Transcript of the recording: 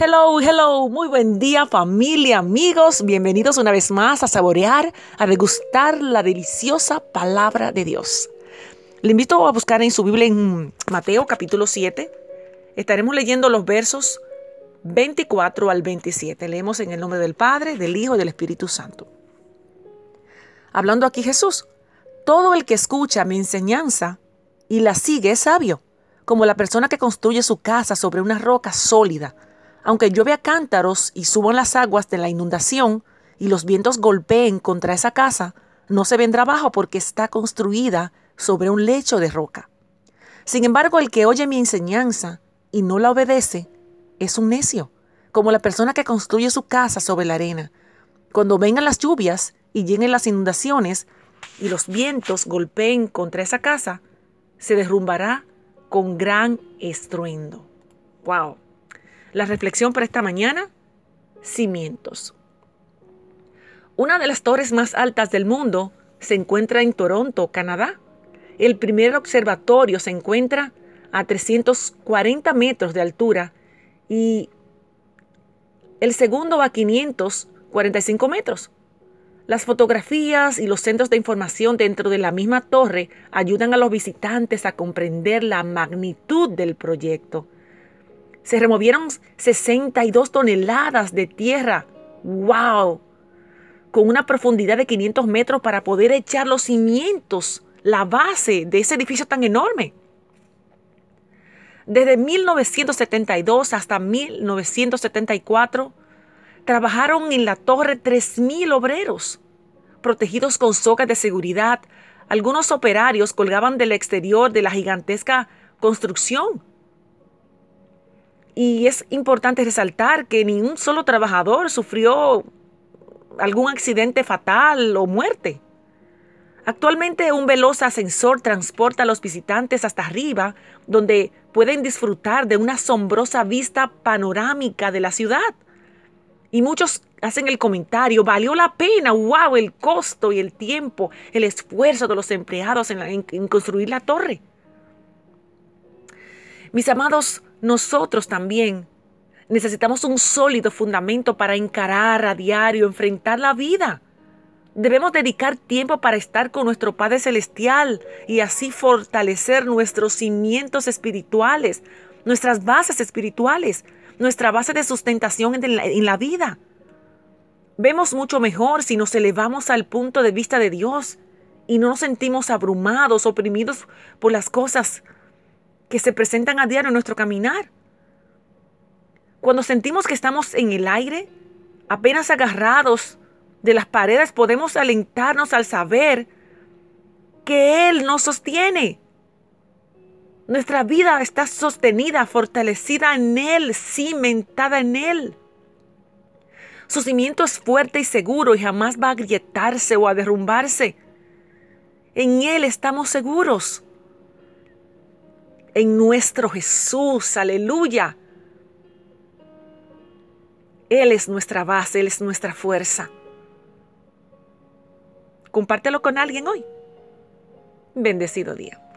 Hello, hello, muy buen día familia, amigos, bienvenidos una vez más a saborear, a degustar la deliciosa palabra de Dios. Le invito a buscar en su Biblia en Mateo capítulo 7. Estaremos leyendo los versos 24 al 27. Leemos en el nombre del Padre, del Hijo y del Espíritu Santo. Hablando aquí Jesús, todo el que escucha mi enseñanza y la sigue es sabio, como la persona que construye su casa sobre una roca sólida aunque llueve a cántaros y suban las aguas de la inundación y los vientos golpeen contra esa casa, no se vendrá abajo porque está construida sobre un lecho de roca. Sin embargo, el que oye mi enseñanza y no la obedece es un necio, como la persona que construye su casa sobre la arena. Cuando vengan las lluvias y lleguen las inundaciones y los vientos golpeen contra esa casa, se derrumbará con gran estruendo. ¡Wow! La reflexión para esta mañana, cimientos. Una de las torres más altas del mundo se encuentra en Toronto, Canadá. El primer observatorio se encuentra a 340 metros de altura y el segundo a 545 metros. Las fotografías y los centros de información dentro de la misma torre ayudan a los visitantes a comprender la magnitud del proyecto. Se removieron 62 toneladas de tierra. ¡Wow! Con una profundidad de 500 metros para poder echar los cimientos, la base de ese edificio tan enorme. Desde 1972 hasta 1974, trabajaron en la torre 3.000 obreros, protegidos con sogas de seguridad. Algunos operarios colgaban del exterior de la gigantesca construcción y es importante resaltar que ni un solo trabajador sufrió algún accidente fatal o muerte. Actualmente un veloz ascensor transporta a los visitantes hasta arriba, donde pueden disfrutar de una asombrosa vista panorámica de la ciudad. Y muchos hacen el comentario, valió la pena, wow, el costo y el tiempo, el esfuerzo de los empleados en, en construir la torre. Mis amados, nosotros también necesitamos un sólido fundamento para encarar a diario, enfrentar la vida. Debemos dedicar tiempo para estar con nuestro Padre Celestial y así fortalecer nuestros cimientos espirituales, nuestras bases espirituales, nuestra base de sustentación en la, en la vida. Vemos mucho mejor si nos elevamos al punto de vista de Dios y no nos sentimos abrumados, oprimidos por las cosas que se presentan a diario en nuestro caminar. Cuando sentimos que estamos en el aire, apenas agarrados de las paredes, podemos alentarnos al saber que Él nos sostiene. Nuestra vida está sostenida, fortalecida en Él, cimentada en Él. Su cimiento es fuerte y seguro y jamás va a agrietarse o a derrumbarse. En Él estamos seguros en nuestro Jesús, aleluya. Él es nuestra base, Él es nuestra fuerza. Compártelo con alguien hoy. Bendecido día.